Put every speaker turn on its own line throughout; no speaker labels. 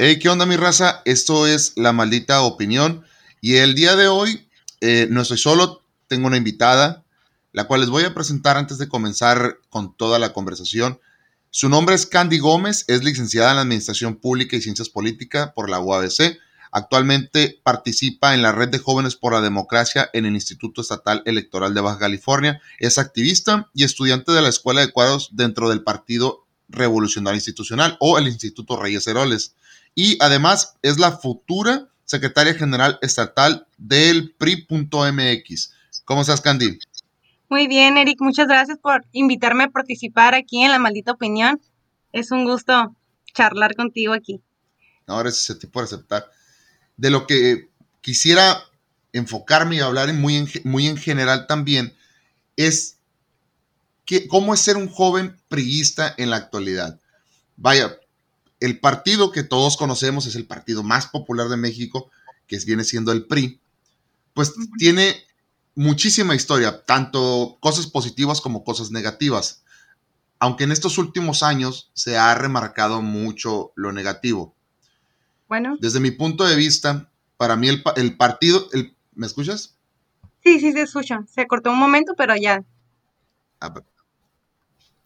Hey, ¿qué onda mi raza? Esto es La Maldita Opinión y el día de hoy eh, no estoy solo, tengo una invitada, la cual les voy a presentar antes de comenzar con toda la conversación. Su nombre es Candy Gómez, es licenciada en Administración Pública y Ciencias Políticas por la UABC. Actualmente participa en la Red de Jóvenes por la Democracia en el Instituto Estatal Electoral de Baja California. Es activista y estudiante de la Escuela de Cuadros dentro del Partido Revolucionario Institucional o el Instituto Reyes Heroles. Y además es la futura secretaria general estatal del PRI.mx. ¿Cómo estás, Candy?
Muy bien, Eric. Muchas gracias por invitarme a participar aquí en La Maldita Opinión. Es un gusto charlar contigo aquí.
Ahora es ese tipo por aceptar. De lo que quisiera enfocarme y hablar muy en, muy en general también es que, cómo es ser un joven priista en la actualidad. Vaya, el partido que todos conocemos es el partido más popular de México, que viene siendo el PRI, pues tiene muchísima historia, tanto cosas positivas como cosas negativas. Aunque en estos últimos años se ha remarcado mucho lo negativo. Bueno. Desde mi punto de vista, para mí el, partido, el, ¿me escuchas?
Sí, sí, se escucha. Se cortó un momento, pero ya.
Ah,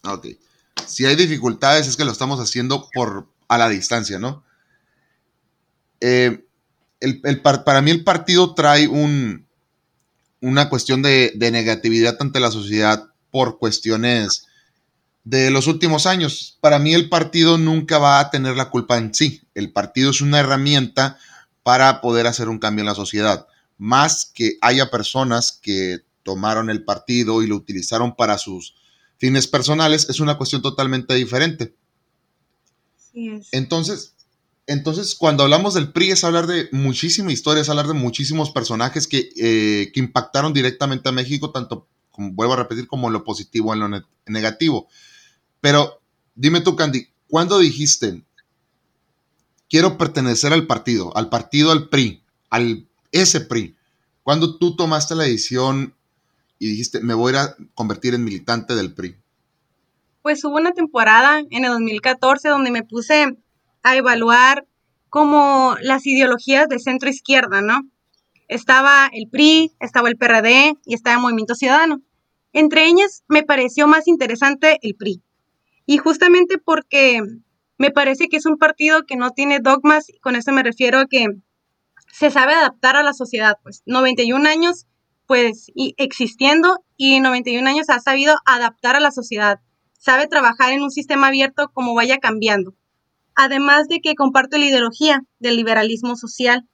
ok. Si hay dificultades es que lo estamos haciendo por a la distancia, ¿no? Eh, el, para mí el partido trae un, una cuestión de, negatividad ante la sociedad por cuestiones de los últimos años. Para mí el partido nunca va a tener la culpa en sí. El partido es una herramienta para poder hacer un cambio en la sociedad. Más que haya personas que tomaron el partido y lo utilizaron para sus fines personales, es una cuestión totalmente diferente. Entonces, entonces, cuando hablamos del PRI es hablar de muchísima historia, es hablar de muchísimos personajes que, eh, que impactaron directamente a México, tanto, como vuelvo a repetir, como en lo positivo, en lo negativo. Pero dime tú, Candy, ¿cuándo dijiste, quiero pertenecer al partido, al partido, al PRI, al ese PRI? ¿Cuándo tú tomaste la decisión y dijiste, me voy a convertir en militante del PRI?
Pues hubo una temporada en el 2014 donde me puse a evaluar como las ideologías de centro izquierda, ¿no? Estaba el PRI, estaba el PRD y estaba el Movimiento Ciudadano. Entre ellas me pareció más interesante el PRI. Y justamente porque me parece que es un partido que no tiene dogmas, y con eso me refiero a que se sabe adaptar a la sociedad, pues 91 años pues y existiendo y 91 años ha sabido adaptar a la sociedad, sabe trabajar en un sistema abierto como vaya cambiando además de que comparto la ideología del liberalismo social,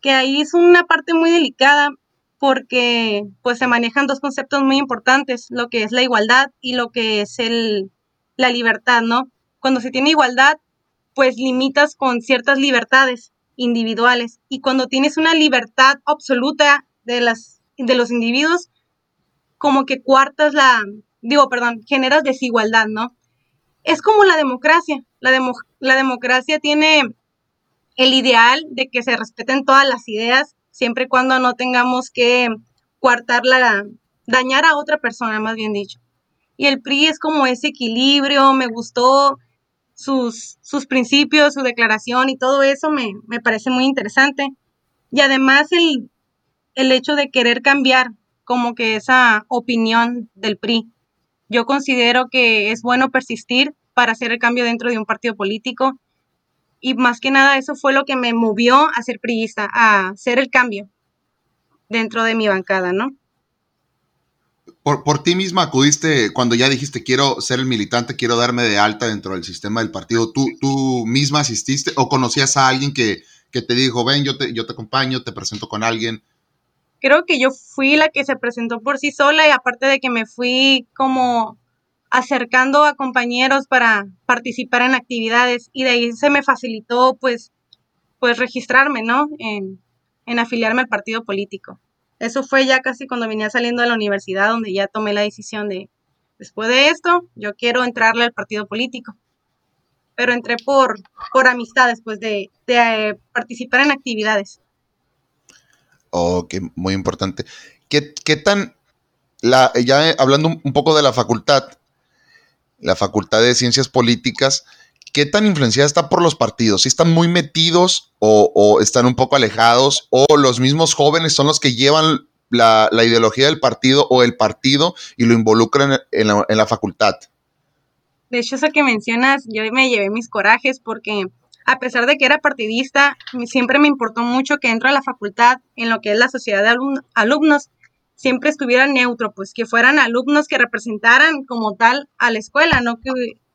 que ahí es una parte muy delicada porque pues se manejan dos conceptos muy importantes, lo que es la igualdad y lo que es el, la libertad, ¿no? Cuando se tiene igualdad, pues limitas con ciertas libertades individuales y cuando tienes una libertad absoluta de las de los individuos como que cuartas la digo, perdón, generas desigualdad, ¿no? Es como la democracia. La, la democracia tiene el ideal de que se respeten todas las ideas, siempre y cuando no tengamos que coartarla, dañar a otra persona, más bien dicho. Y el PRI es como ese equilibrio, me gustó sus, sus principios, su declaración y todo eso me, me parece muy interesante. Y además el, el hecho de querer cambiar como que esa opinión del PRI. Yo considero que es bueno persistir para hacer el cambio dentro de un partido político y más que nada eso fue lo que me movió a ser priista, a hacer el cambio dentro de mi bancada, ¿no?
Por, por, ti misma acudiste cuando ya dijiste quiero ser el militante, quiero darme de alta dentro del sistema del partido. ¿Tú, tú misma asististe o conocías a alguien que, que te dijo, ven, yo te, yo te acompaño, te presento con alguien?
Creo que yo fui la que se presentó por sí sola y aparte de que me fui como acercando a compañeros para participar en actividades y de ahí se me facilitó pues pues registrarme, ¿no? En, en afiliarme al partido político. Eso fue ya casi cuando venía saliendo de la universidad donde ya tomé la decisión de después de esto yo quiero entrarle al partido político. Pero entré por, por amistades, pues de, de eh, participar en actividades.
Oh, que muy importante. ¿Qué, tan, la, ya hablando un poco de la facultad, la Facultad de Ciencias Políticas, ¿qué tan influenciada está por los partidos? ¿Si están muy metidos o, están un poco alejados? ¿O los mismos jóvenes son los que llevan la, ideología del partido o el partido y lo involucran en la, en la facultad?
De hecho, eso que mencionas, yo me llevé mis corajes porque a pesar de que era partidista, siempre me importó mucho que dentro de la facultad, en lo que es la sociedad de alumnos, siempre estuviera neutro, pues que fueran alumnos que representaran como tal a la escuela, no que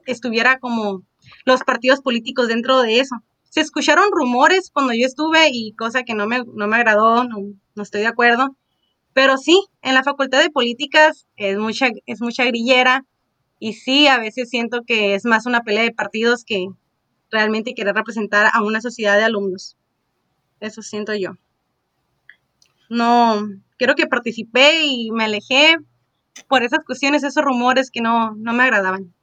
estuviera como los partidos políticos dentro de eso. Se escucharon rumores cuando yo estuve y cosa que no me, no me agradó, no, estoy de acuerdo. Pero sí, en la Facultad de Políticas es mucha, es mucha grillera y sí, a veces siento que es más una pelea de partidos que, realmente querer representar a una sociedad de alumnos. Eso siento yo. No, creo que participé y me alejé por esas cuestiones, esos rumores que no, no me agradaban.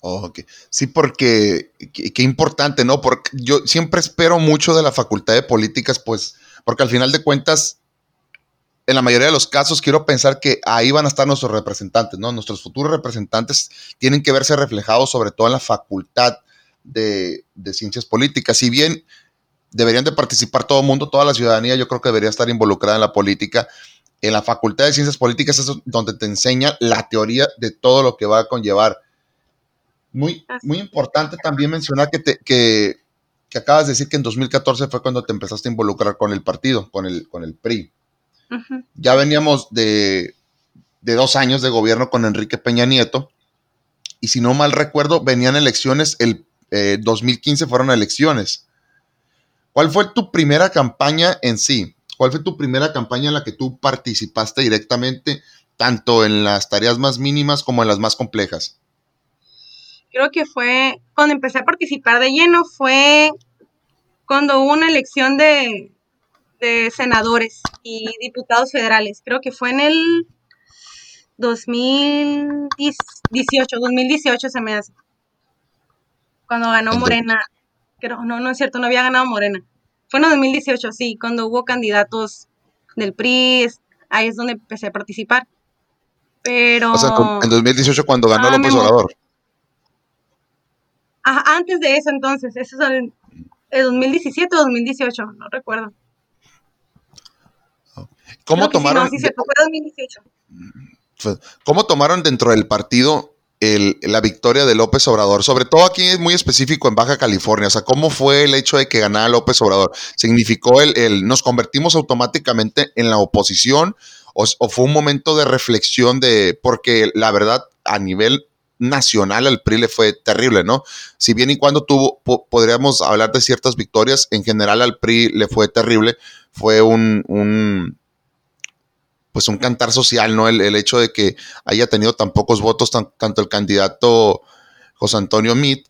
Oh, Sí, porque qué importante, ¿no? Porque yo siempre espero mucho de la Facultad de Políticas, pues, porque al final de cuentas en la mayoría de los casos quiero pensar que ahí van a estar nuestros representantes, ¿no? Nuestros futuros representantes tienen que verse reflejados sobre todo en la facultad de, ciencias políticas. Si bien deberían de participar todo el mundo, toda la ciudadanía, yo creo que debería estar involucrada en la política. En la facultad de ciencias políticas es donde te enseña la teoría de todo lo que va a conllevar. Muy, muy importante también mencionar que, te, que, que acabas de decir que en 2014 fue cuando te empezaste a involucrar con el partido, con el, con el PRI. Ya veníamos de, dos años de gobierno con Enrique Peña Nieto. Y si no mal recuerdo, venían elecciones, el 2015 eh, fueron elecciones. ¿Cuál fue tu primera campaña en sí? ¿Cuál fue tu primera campaña en la que tú participaste directamente, tanto en las tareas más mínimas como en las más complejas?
Creo que fue cuando empecé a participar de lleno, fue cuando hubo una elección de, de senadores y diputados federales. Creo que fue en el 2018, 2018 se me hace. Cuando ganó Morena. Pero no, no es cierto, no había ganado Morena. Fue en el 2018, sí, cuando hubo candidatos del PRI, ahí es donde empecé a participar. Pero...
O sea, en 2018 cuando ganó ah, López Obrador.
antes de eso entonces, eso es el, el 2017 o 2018, no recuerdo.
¿Cómo tomaron? ¿Cómo tomaron dentro del partido la victoria de López Obrador? Sobre todo aquí es muy específico en Baja California. O sea, ¿cómo fue el hecho de que ganara López Obrador? ¿Significó el, nos convertimos automáticamente en la oposición? O, fue un momento de reflexión de, porque la verdad, a nivel nacional al PRI le fue terrible, ¿no? Si bien y cuando tuvo, podríamos hablar de ciertas victorias, en general al PRI le fue terrible, fue un, pues un cantar social, ¿no? El, hecho de que haya tenido tan pocos votos, tanto el candidato José Antonio Meade.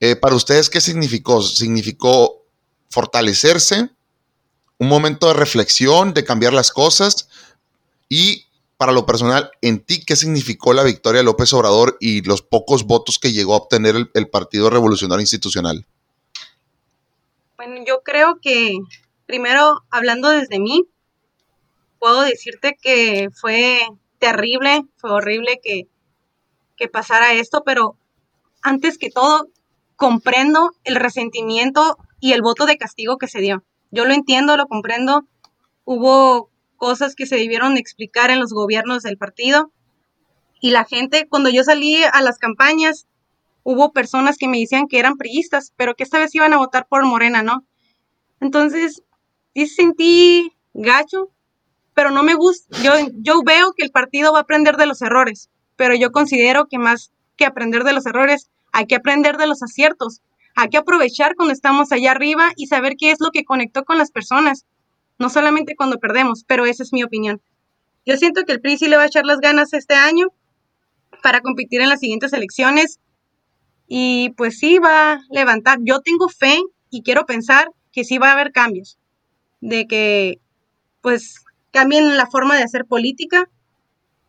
Eh, para ustedes, ¿qué significó? ¿Significó fortalecerse? ¿Un momento de reflexión, de cambiar las cosas? Y para lo personal, en ti, ¿qué significó la victoria de López Obrador y los pocos votos que llegó a obtener el, el Partido Revolucionario Institucional?
Bueno, yo creo que, primero, hablando desde mí, puedo decirte que fue terrible, fue horrible que, que pasara esto, pero antes que todo, comprendo el resentimiento y el voto de castigo que se dio. Yo lo entiendo, lo comprendo. Hubo cosas que se debieron explicar en los gobiernos del partido. Y la gente, cuando yo salí a las campañas, hubo personas que me decían que eran priistas, pero que esta vez iban a votar por Morena, ¿no? Entonces, sí sentí gacho, pero no me gusta, yo, yo veo que el partido va a aprender de los errores, pero yo considero que más que aprender de los errores, hay que aprender de los aciertos, hay que aprovechar cuando estamos allá arriba y saber qué es lo que conectó con las personas, no solamente cuando perdemos, pero esa es mi opinión. Yo siento que el PRI sí le va a echar las ganas este año para competir en las siguientes elecciones y pues sí va a levantar. Yo tengo fe y quiero pensar que sí va a haber cambios, de que pues cambien la forma de hacer política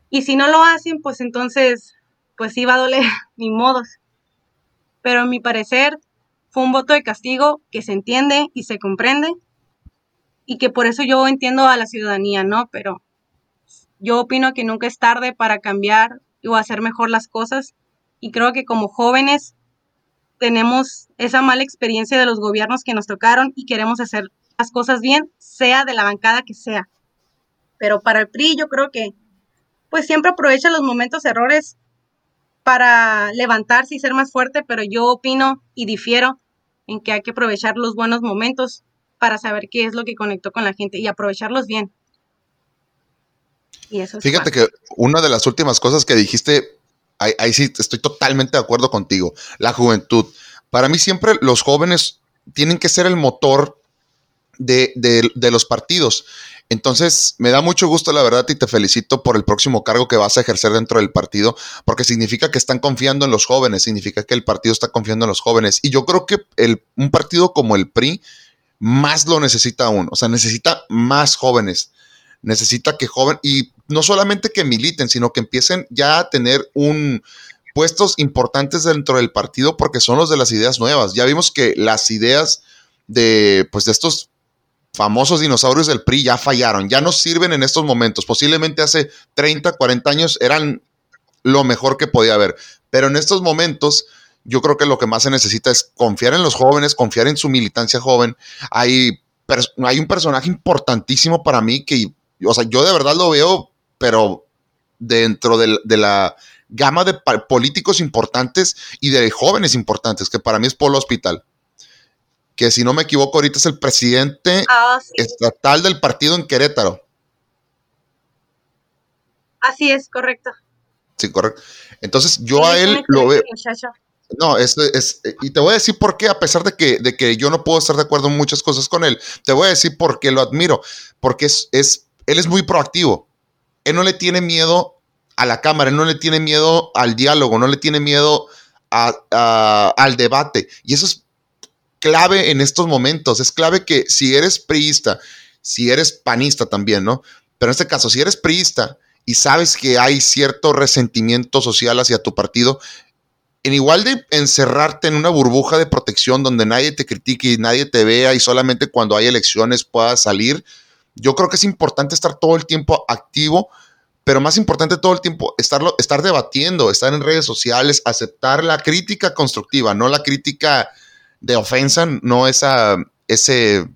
y si no lo hacen, pues entonces, pues sí va a doler, ni modos. Pero a mi parecer fue un voto de castigo que se entiende y se comprende y que por eso yo entiendo a la ciudadanía, ¿no? Pero yo opino que nunca es tarde para cambiar o hacer mejor las cosas Y creo que como jóvenes tenemos esa mala experiencia de los gobiernos que nos tocaron y queremos hacer las cosas bien, sea de la bancada que sea. Pero para el PRI yo creo que pues siempre aprovecha los momentos errores para levantarse y ser más fuerte, pero yo opino y difiero en que hay que aprovechar los buenos momentos para saber qué es lo que conectó con la gente y aprovecharlos bien.
Y eso Fíjate que una de las últimas cosas que dijiste, ahí, sí estoy totalmente de acuerdo contigo, la juventud. Para mí siempre los jóvenes tienen que ser el motor de, de, los partidos. Entonces, me da mucho gusto, la verdad, y te felicito por el próximo cargo que vas a ejercer dentro del partido, porque significa que están confiando en los jóvenes, significa que el partido está confiando en los jóvenes. Y yo creo que el, un partido como el PRI más lo necesita aún, o sea, necesita más jóvenes, necesita que joven, y no solamente que militen, sino que empiecen ya a tener un puestos importantes dentro del partido porque son los de las ideas nuevas. Ya vimos que las ideas de, pues, de estos famosos dinosaurios del PRI ya fallaron, ya no sirven en estos momentos. Posiblemente hace 30, 40 años eran lo mejor que podía haber, pero en estos momentos yo creo que lo que más se necesita es confiar en los jóvenes, confiar en su militancia joven. Hay, hay un personaje importantísimo para mí que, o sea, yo de verdad lo veo, pero dentro de, de la gama de políticos importantes y de jóvenes importantes, que para mí es Polo Hospital que si no me equivoco ahorita es el presidente ah, estatal del partido en Querétaro.
Así es, correcto.
Sí, correcto. Entonces yo a él lo veo. No, es, es, y te voy a decir por qué, a pesar de que, de que yo no puedo estar de acuerdo en muchas cosas con él, te voy a decir por qué lo admiro, porque es, es, él es muy proactivo. Él no le tiene miedo a la cámara, él no le tiene miedo al diálogo, no le tiene miedo al debate. Y eso es clave en estos momentos. Es clave que si eres priista, si eres panista también, ¿no? Pero en este caso, si eres priista y sabes que hay cierto resentimiento social hacia tu partido, en igual de encerrarte en una burbuja de protección donde nadie te critique y nadie te vea y solamente cuando hay elecciones puedas salir, yo creo que es importante estar todo el tiempo activo, pero más importante todo el tiempo estarlo, estar debatiendo, estar en redes sociales, aceptar la crítica constructiva, no la crítica de ofensa, no esa, ese,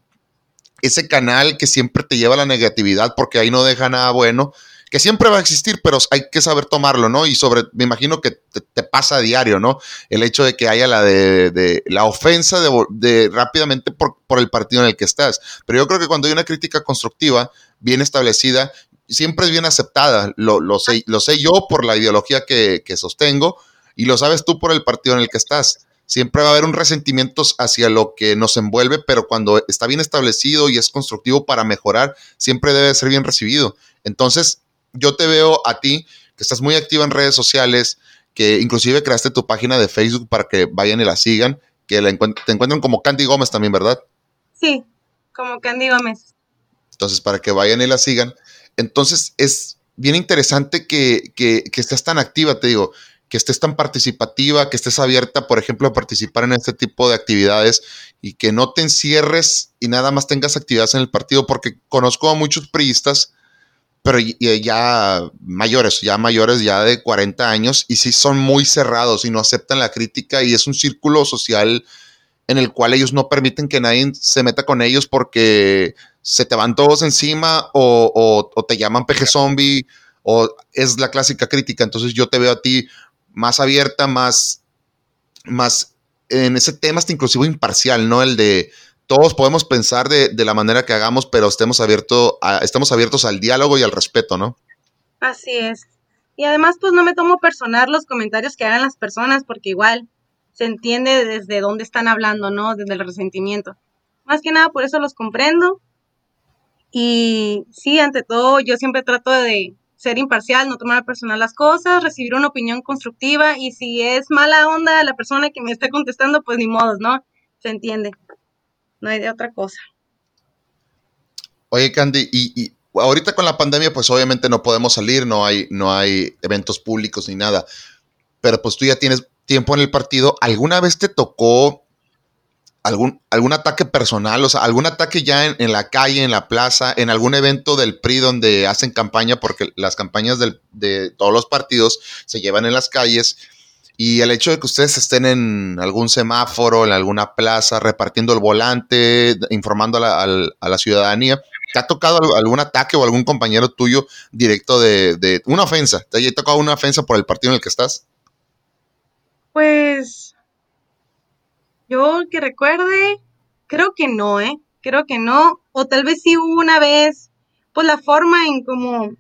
ese canal que siempre te lleva a la negatividad porque ahí no deja nada bueno, que siempre va a existir, pero hay que saber tomarlo, ¿no? Y sobre, me imagino que te, pasa a diario, ¿no? El hecho de que haya la de, la ofensa de, rápidamente por, por, el partido en el que estás. Pero yo creo que cuando hay una crítica constructiva, bien establecida, siempre es bien aceptada. Lo, lo, sé, lo sé yo por la ideología que, que sostengo y lo sabes tú por el partido en el que estás siempre va a haber un resentimiento hacia lo que nos envuelve, pero cuando está bien establecido y es constructivo para mejorar, siempre debe ser bien recibido. Entonces, yo te veo a ti, que estás muy activa en redes sociales, que inclusive creaste tu página de Facebook para que vayan y la sigan, que la te encuentren como Candy Gómez también, ¿verdad?
Sí, como Candy Gómez.
Entonces, para que vayan y la sigan. Entonces, es bien interesante que, que, que estés tan activa, te digo que estés tan participativa, que estés abierta, por ejemplo, a participar en este tipo de actividades y que no te encierres y nada más tengas actividades en el partido, porque conozco a muchos priistas, pero ya mayores, ya mayores, ya de 40 años, y sí son muy cerrados y no aceptan la crítica y es un círculo social en el cual ellos no permiten que nadie se meta con ellos porque se te van todos encima o, o te llaman peje zombie o es la clásica crítica. Entonces yo te veo a ti más abierta, más, más en ese tema hasta inclusive imparcial, ¿no? El de todos podemos pensar de, la manera que hagamos, pero estemos, abierto estemos abiertos al diálogo y al respeto, ¿no?
Así es. Y además, pues no me tomo personal los comentarios que hagan las personas, porque igual se entiende desde dónde están hablando, ¿no? Desde el resentimiento. Más que nada, por eso los comprendo. Y sí, ante todo, yo siempre trato de, ser imparcial, no tomar personal las cosas, recibir una opinión constructiva y si es mala onda la persona que me está contestando, pues ni modos, ¿no? Se entiende. No hay de otra cosa.
Oye, Candy, y, ahorita con la pandemia, pues obviamente no podemos salir, no hay, no hay eventos públicos ni nada, pero pues tú ya tienes tiempo en el partido. ¿Alguna vez te tocó algún, algún ataque personal, o sea, algún ataque ya en, la calle, en la plaza, en algún evento del PRI donde hacen campaña, porque las campañas de todos los partidos se llevan en las calles. Y el hecho de que ustedes estén en algún semáforo, en alguna plaza, repartiendo el volante, informando a la, ciudadanía, ¿te ha tocado algún ataque o algún compañero tuyo directo de, una ofensa? ¿Te ha tocado una ofensa por el partido en el que estás?
Pues yo que recuerde, creo que no, ¿eh? Creo que no. O tal vez sí hubo una vez, pues la forma en como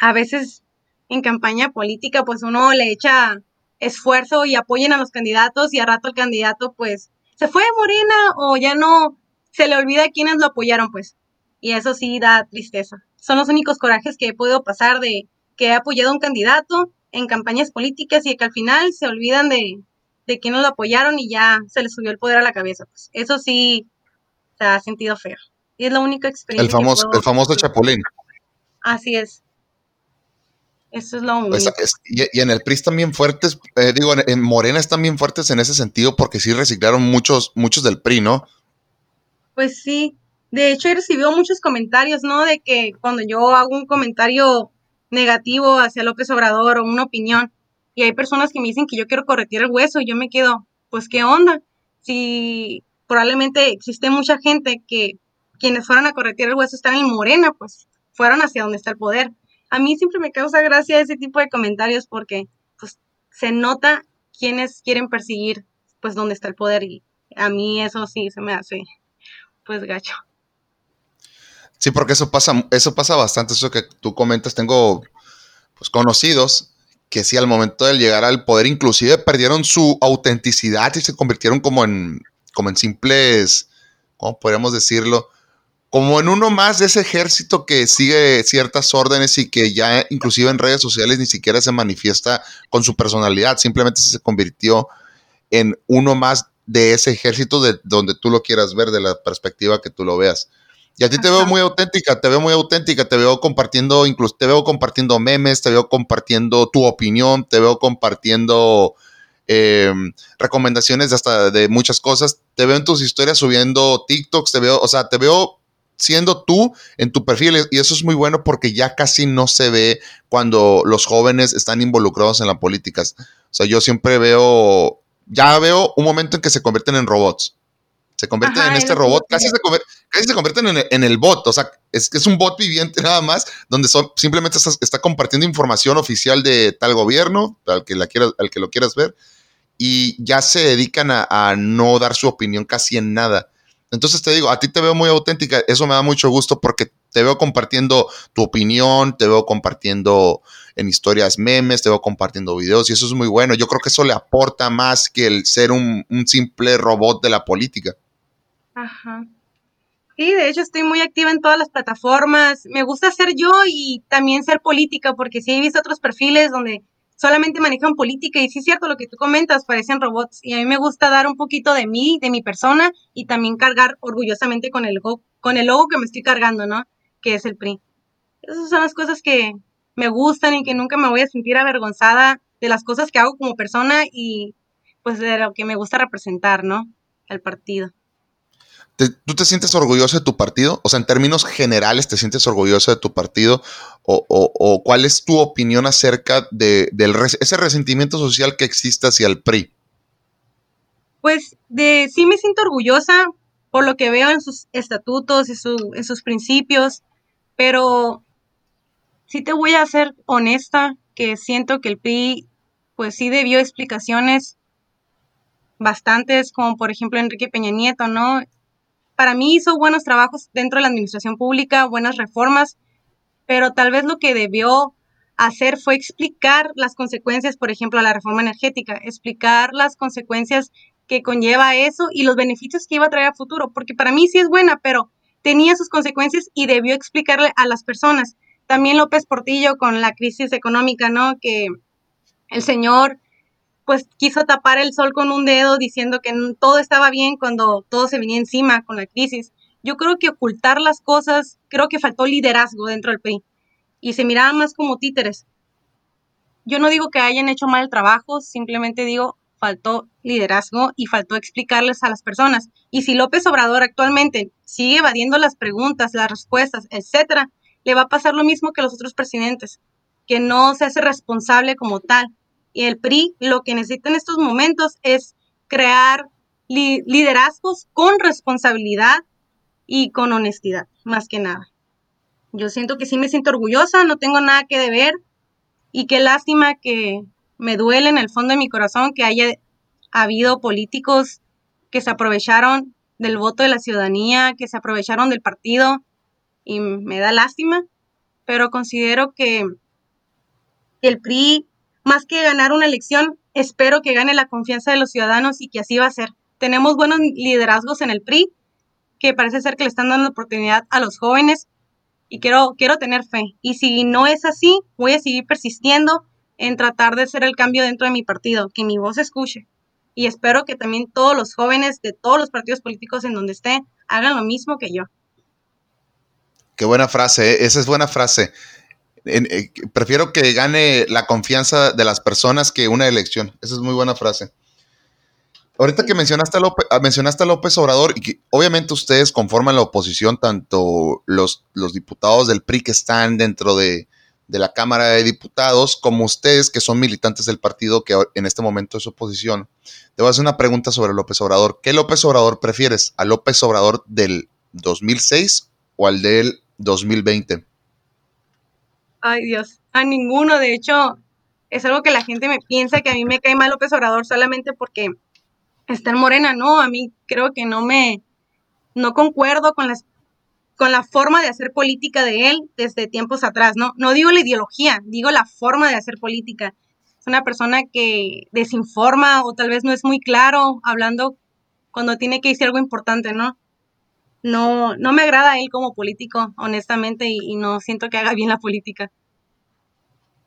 a veces en campaña política, pues uno le echa esfuerzo y apoyen a los candidatos y a rato el candidato pues se fue Morena o ya no se le olvida quiénes lo apoyaron pues. Y eso sí da tristeza. Son los únicos corajes que he podido pasar de que he apoyado a un candidato en campañas políticas y que al final se olvidan de, de quiénes lo apoyaron y ya se les subió el poder a la cabeza. Pues eso sí se ha sentido feo. Y es la única experiencia.
El famoso, el famoso Chapulín.
Así es. Eso es lo pues, único.
y, en el PRI están bien fuertes, eh, digo, en, Morena están bien fuertes en ese sentido porque sí reciclaron muchos, muchos del PRI, ¿no?
Pues sí. De hecho, he recibido muchos comentarios, ¿no? De que cuando yo hago un comentario negativo hacia López Obrador o una opinión, y hay personas que me dicen que yo quiero corretir el hueso, y yo me quedo, pues, ¿qué onda? Si probablemente existe mucha gente que quienes fueron a corretir el hueso están en Morena, pues fueron hacia donde está el poder a mí siempre me causa gracia ese tipo de comentarios porque pues se nota quienes quieren perseguir pues dónde está el poder y a mí eso sí se me hace pues gacho.
Sí, porque eso pasa, eso pasa bastante, eso que tú comentas, tengo pues conocidos que sí al momento de llegar al poder inclusive perdieron su autenticidad y se convirtieron como en, como en simples, ¿cómo podríamos decirlo? como en uno más de ese ejército que sigue ciertas órdenes y que ya inclusive en redes sociales ni siquiera se manifiesta con su personalidad, simplemente se convirtió en uno más de ese ejército de donde tú lo quieras ver, de la perspectiva que tú lo veas. Y a ti te veo muy auténtica, te veo muy auténtica, te veo compartiendo, incluso te veo compartiendo memes, te veo compartiendo tu opinión, te veo compartiendo em, recomendaciones hasta de muchas cosas, te veo en tus historias subiendo TikToks, te veo, o sea, te veo siendo tú en tu perfil y eso es muy bueno porque ya casi no se ve cuando los jóvenes están involucrados en la política. O sea, yo siempre veo, ya veo un momento en que se convierten en robots. Se convierten en este robot, casi se, casi se, convierten en, el bot, o sea, es que es un bot viviente nada más, donde son, simplemente está, compartiendo información oficial de tal gobierno, al que, la quiera, al que lo quieras ver, y ya se dedican a no dar su opinión casi en nada. Entonces te digo, a ti te veo muy auténtica, eso me da mucho gusto porque te veo compartiendo tu opinión, te veo compartiendo en historias memes, te veo compartiendo videos y eso es muy bueno. Yo creo que eso le aporta más que el ser un, simple robot de la política.
Ajá. Sí, de hecho estoy muy activa en todas las plataformas. Me gusta ser yo y también ser política porque sí he visto otros perfiles donde solamente manejan política y sí es cierto lo que tú comentas, parecen robots y a mí me gusta dar un poquito de mí, de mi persona y también cargar orgullosamente con el con el logo que me estoy cargando, ¿no? Que es el PRI. Esas son las cosas que me gustan y que nunca me voy a sentir avergonzada de las cosas que hago como persona y pues de lo que me gusta representar, ¿no? Al partido.
¿Tú te sientes orgulloso de tu partido? O sea, en términos generales, ¿te sientes orgulloso de tu partido? ¿O, cuál es tu opinión acerca de ese resentimiento social que existe hacia el PRI?
Pues de sí me siento orgullosa por lo que veo en sus estatutos y en sus principios, pero sí te voy a ser honesta que siento que el PRI pues sí debió explicaciones bastantes, como por ejemplo Enrique Peña Nieto, ¿no? Para mí hizo buenos trabajos dentro de la administración pública, buenas reformas, pero tal vez lo que debió hacer fue explicar las consecuencias, por ejemplo, a la reforma energética, explicar las consecuencias que conlleva eso y los beneficios que iba a traer a futuro, porque para mí sí es buena, pero tenía sus consecuencias y debió explicarle a las personas. También López Portillo con la crisis económica, ¿no? Que el señor pues quiso tapar el sol con un dedo diciendo que todo estaba bien cuando todo se venía encima con la crisis. Yo creo que ocultar las cosas, creo que faltó liderazgo dentro del PRI y se miraban más como títeres. Yo no digo que hayan hecho mal trabajo, simplemente digo faltó liderazgo y faltó explicarles a las personas. Y si López Obrador actualmente sigue evadiendo las preguntas, las respuestas, etcétera, le va a pasar lo mismo que los otros presidentes, que no se hace responsable como tal Y el PRI lo que necesita en estos momentos es crear liderazgos con responsabilidad y con honestidad, más que nada. Yo siento que sí me siento orgullosa, no tengo nada que deber y qué lástima que me duele en el fondo de mi corazón que haya habido políticos que se aprovecharon del voto de la ciudadanía, que se aprovecharon del partido y me da lástima, pero considero que el PRI, más que ganar una elección, espero que gane la confianza de los ciudadanos y que así va a ser. Tenemos buenos liderazgos en el PRI, que parece ser que le están dando oportunidad a los jóvenes y quiero, quiero tener fe. Y si no es así, voy a seguir persistiendo en tratar de hacer el cambio dentro de mi partido, que mi voz escuche. Y espero que también todos los jóvenes de todos los partidos políticos en donde esté hagan lo mismo que yo.
Qué buena frase, ¿eh? esa es buena frase. Eh, prefiero que gane la confianza de las personas que una elección. Esa es muy buena frase. Ahorita que mencionaste a, López, ah, mencionaste a López Obrador, y que obviamente ustedes conforman la oposición, tanto los, los diputados del PRI que están dentro de, de, la Cámara de Diputados, como ustedes que son militantes del partido que en este momento es oposición. Te voy a hacer una pregunta sobre López Obrador. ¿Qué López Obrador prefieres? ¿A López Obrador del 2006 o al del 2020?
Ay Dios, a ninguno. De hecho, es algo que la gente me piensa que a mí me cae mal López Obrador solamente porque está en Morena, no, a mí creo que no me, no concuerdo con las con la forma de hacer política de él desde tiempos atrás, ¿no? No digo la ideología, digo la forma de hacer política. Es una persona que desinforma o tal vez no es muy claro hablando cuando tiene que decir algo importante, ¿no? No, no me agrada él como político, honestamente, y, no siento que haga bien la política.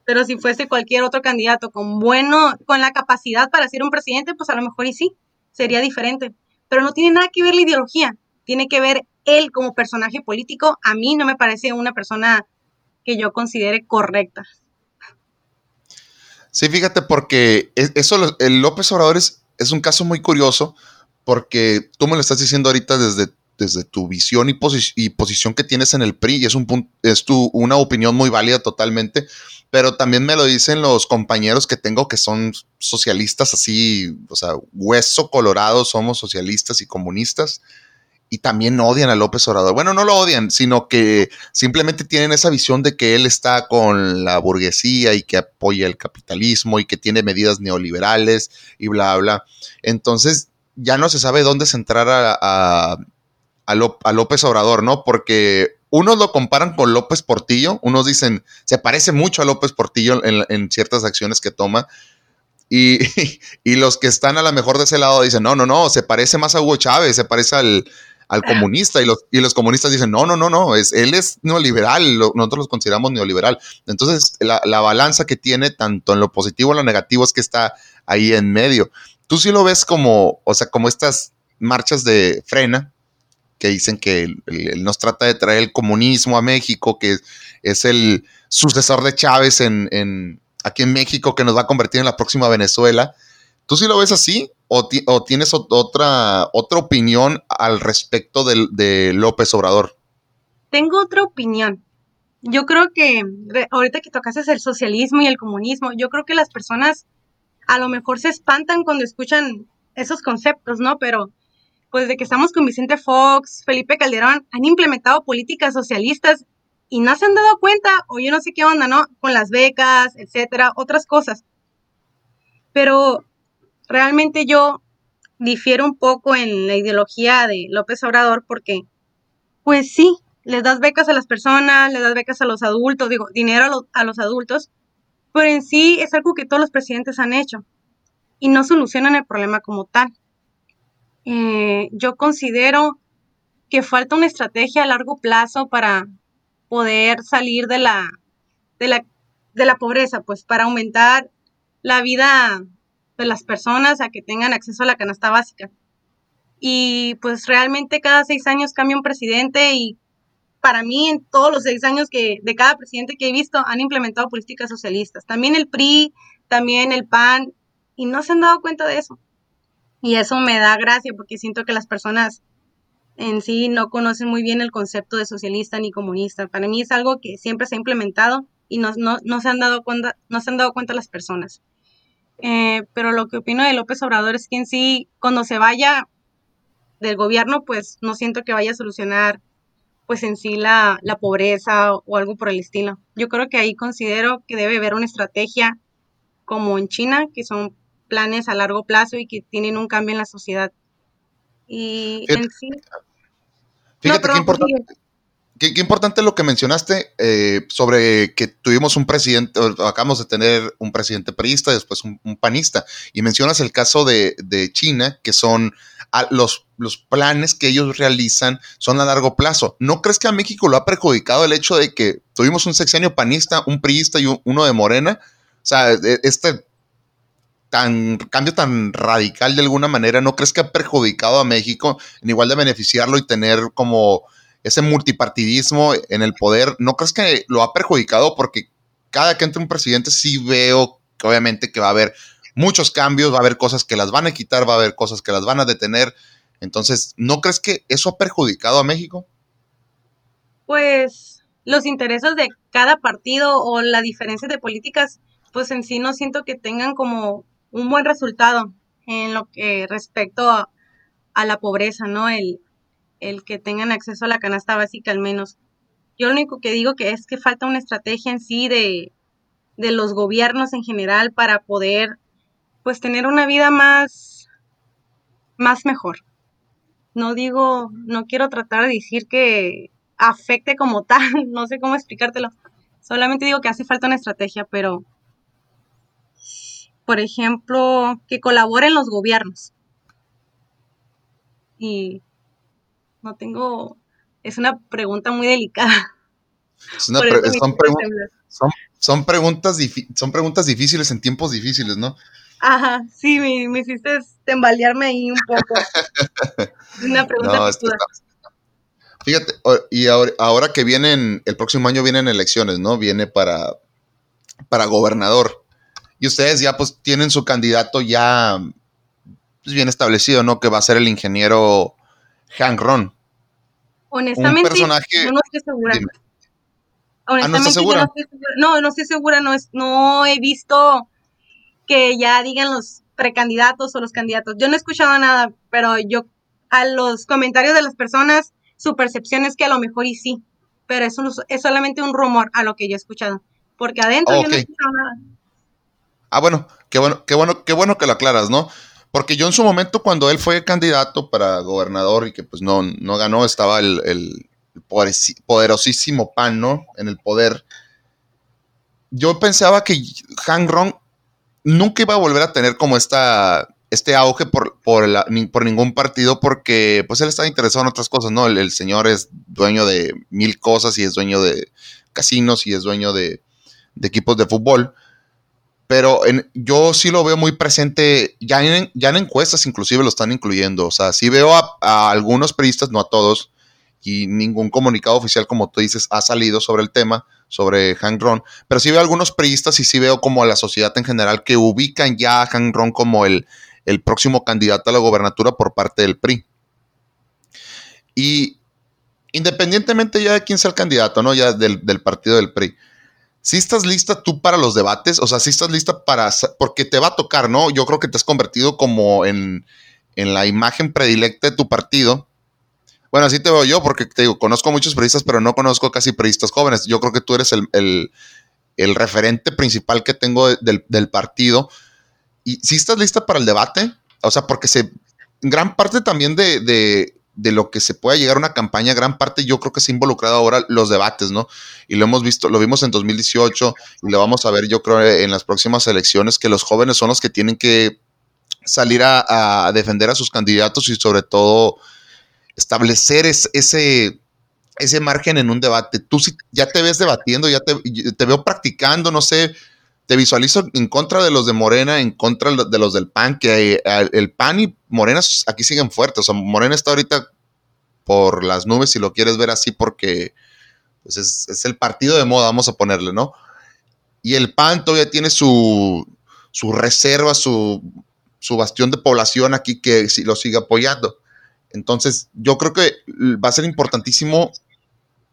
Pero si fuese cualquier otro candidato con bueno, con la capacidad para ser un presidente, pues a lo mejor y sí sería diferente. Pero no tiene nada que ver la ideología, tiene que ver él como personaje político. A mí no me parece una persona que yo considere correcta.
Sí, fíjate, porque eso, el López Obrador es un caso muy curioso, porque tú me lo estás diciendo ahorita desde, desde tu visión y, y posición que tienes en el PRI, y es, un, es tu, una opinión muy válida totalmente, pero también me lo dicen los compañeros que tengo que son socialistas así, o sea, hueso colorado, somos socialistas y comunistas, y también odian a López Obrador. Bueno, no lo odian, sino que simplemente tienen esa visión de que él está con la burguesía y que apoya el capitalismo y que tiene medidas neoliberales y bla, bla. Entonces, ya no se sabe dónde centrar a, a López Obrador, ¿no? Porque unos lo comparan con López Portillo, unos dicen, se parece mucho a López Portillo en, ciertas acciones que toma. Y, y, los que están a lo mejor de ese lado dicen, no, no, no, se parece más a Hugo Chávez, se parece al, al comunista. Y los, y los comunistas dicen, no, no, no, no, es, él es neoliberal, nosotros los consideramos neoliberal. Entonces, la, la balanza que tiene tanto en lo positivo como en lo negativo es que está ahí en medio. Tú sí lo ves como, o sea, como estas marchas de frena, que dicen que él, nos trata de traer el comunismo a México, que es el sucesor de Chávez en, aquí en México, que nos va a convertir en la próxima Venezuela. ¿Tú sí lo ves así? ¿O, tienes otra, otra opinión al respecto de, López Obrador?
Tengo otra opinión. Yo creo que ahorita que tocases el socialismo y el comunismo, yo creo que las personas a lo mejor se espantan cuando escuchan esos conceptos, ¿no? Pero pues de que estamos con Vicente Fox, Felipe Calderón, han implementado políticas socialistas y no se han dado cuenta, o yo no sé qué onda, ¿no? Con las becas, etcétera, otras cosas. Pero realmente yo difiero un poco en la ideología de López Obrador porque, pues sí, les das becas a las personas, les das becas a los adultos, digo, dinero a los, a los adultos, pero en sí es algo que todos los presidentes han hecho y no solucionan el problema como tal. Eh, yo considero que falta una estrategia a largo plazo para poder salir de la, de la, de la pobreza, pues para aumentar la vida de las personas a que tengan acceso a la canasta básica. Y pues realmente cada seis años cambia un presidente y para mí en todos los seis años que de cada presidente que he visto han implementado políticas socialistas. También el PRI, también el PAN, y no se han dado cuenta de eso. Y eso me da gracia porque siento que las personas en sí no conocen muy bien el concepto de socialista ni comunista. Para mí es algo que siempre se ha implementado y no, no, no se, han dado cuenta, no se han dado cuenta las personas. Eh, pero lo que opino de López Obrador es que en sí, cuando se vaya del gobierno, pues no siento que vaya a solucionar pues en sí la, la pobreza o algo por el estilo. Yo creo que ahí considero que debe haber una estrategia como en China, que son planes a largo plazo y que tienen un cambio en la sociedad. Y en sí...
Fíjate qué, importante, qué, importante lo que mencionaste eh, sobre que tuvimos un presidente, acabamos de tener un presidente priista, después un, panista, y mencionas el caso de, de China, que son los, los planes que ellos realizan son a largo plazo. ¿No crees que a México lo ha perjudicado el hecho de que tuvimos un sexenio panista, un priista y uno de Morena? O sea, e, este tan, cambio tan radical de alguna manera, ¿no crees que ha perjudicado a México en igual de beneficiarlo y tener como ese multipartidismo en el poder? ¿No crees que lo ha perjudicado? Porque cada que entre un presidente sí veo que obviamente que va a haber muchos cambios, va a haber cosas que las van a quitar, va a haber cosas que las van a detener. Entonces, ¿no crees que eso ha perjudicado a México?
Pues los intereses de cada partido o la diferencia de políticas, pues en sí no siento que tengan como un buen resultado en lo que respecto a, la pobreza, ¿no? El, el que tengan acceso a la canasta básica al menos. Yo lo único que digo que es que falta una estrategia en sí de, de los gobiernos en general para poder pues tener una vida más, más mejor. No digo, no quiero tratar de decir que afecte como tal, no sé cómo explicártelo. Solamente digo que hace falta una estrategia, pero, por ejemplo, que colaboren los gobiernos. Y no tengo, es una pregunta muy delicada.
son, son, preguntas son preguntas difíciles en tiempos difíciles, ¿no?
Ajá, sí, me, hiciste tambalearme ahí un poco. Una pregunta. No,
Fíjate, y ahora, que vienen, el próximo año vienen elecciones, ¿no? Viene para, para gobernador. Y ustedes ya pues tienen su candidato ya pues, bien establecido, ¿no? Que va a ser el ingeniero Hank Ron.
Honestamente, yo no estoy segura. Honestamente, ah, ¿no, estás segura? no, no estoy segura, no, es, no he visto que ya digan los precandidatos o los candidatos. Yo no he escuchado nada, pero yo a los comentarios de las personas, su percepción es que a lo mejor y sí, pero es, es solamente un rumor a lo que yo he escuchado, porque adentro yo no he escuchado nada.
Ah, bueno, qué bueno, qué bueno, qué bueno que lo aclaras, ¿no? Porque yo en su momento, cuando él fue candidato para gobernador y que pues no, no ganó, estaba el, el poderosísimo PAN, ¿no? En el poder. Yo pensaba que Han Rong nunca iba a volver a tener como esta, este auge por, por, por ningún partido porque pues él estaba interesado en otras cosas, ¿no? El, señor es dueño de mil cosas y es dueño de casinos y es dueño de, equipos de fútbol. Pero yo sí lo veo muy presente, ya en, ya en encuestas inclusive lo están incluyendo. O sea, sí veo a, a algunos periodistas, no a todos, y ningún comunicado oficial, como tú dices, ha salido sobre el tema, sobre Hank Ron, pero sí veo algunos priistas y sí veo como a la sociedad en general que ubican ya a Hank Ron como el próximo candidato a la gobernatura por parte del PRI. Y independientemente ya de quién sea el candidato, ¿no? Ya del, partido del PRI. Si estás lista tú para los debates, o sea, si estás lista para, porque te va a tocar, ¿no? Yo creo que te has convertido como en, en la imagen predilecta de tu partido bueno, así te veo yo, porque te digo, conozco muchos periodistas, pero no conozco casi periodistas jóvenes. Yo creo que tú eres el, referente principal que tengo del, partido. ¿Y si estás lista para el debate? O sea, porque se, gran parte también de, lo que se pueda llegar a una campaña, gran parte yo creo que se ha involucrado ahora los debates, ¿no? Y lo hemos visto, lo vimos en 2018 y lo vamos a ver yo creo en las próximas elecciones, que los jóvenes son los que tienen que salir a, defender a sus candidatos y sobre todo establecer ese, ese margen en un debate. Tú si ya te ves debatiendo, ya te, veo practicando, no sé, te visualizo en contra de los de Morena, en contra de los del PAN, que el PAN y Morena aquí siguen fuertes. O sea, Morena está ahorita por las nubes, si lo quieres ver así, porque pues es, el partido de moda, vamos a ponerle, ¿no? Y el PAN todavía tiene su, su reserva, su, su bastión de población aquí que lo sigue apoyando. Entonces, yo creo que va a ser importantísimo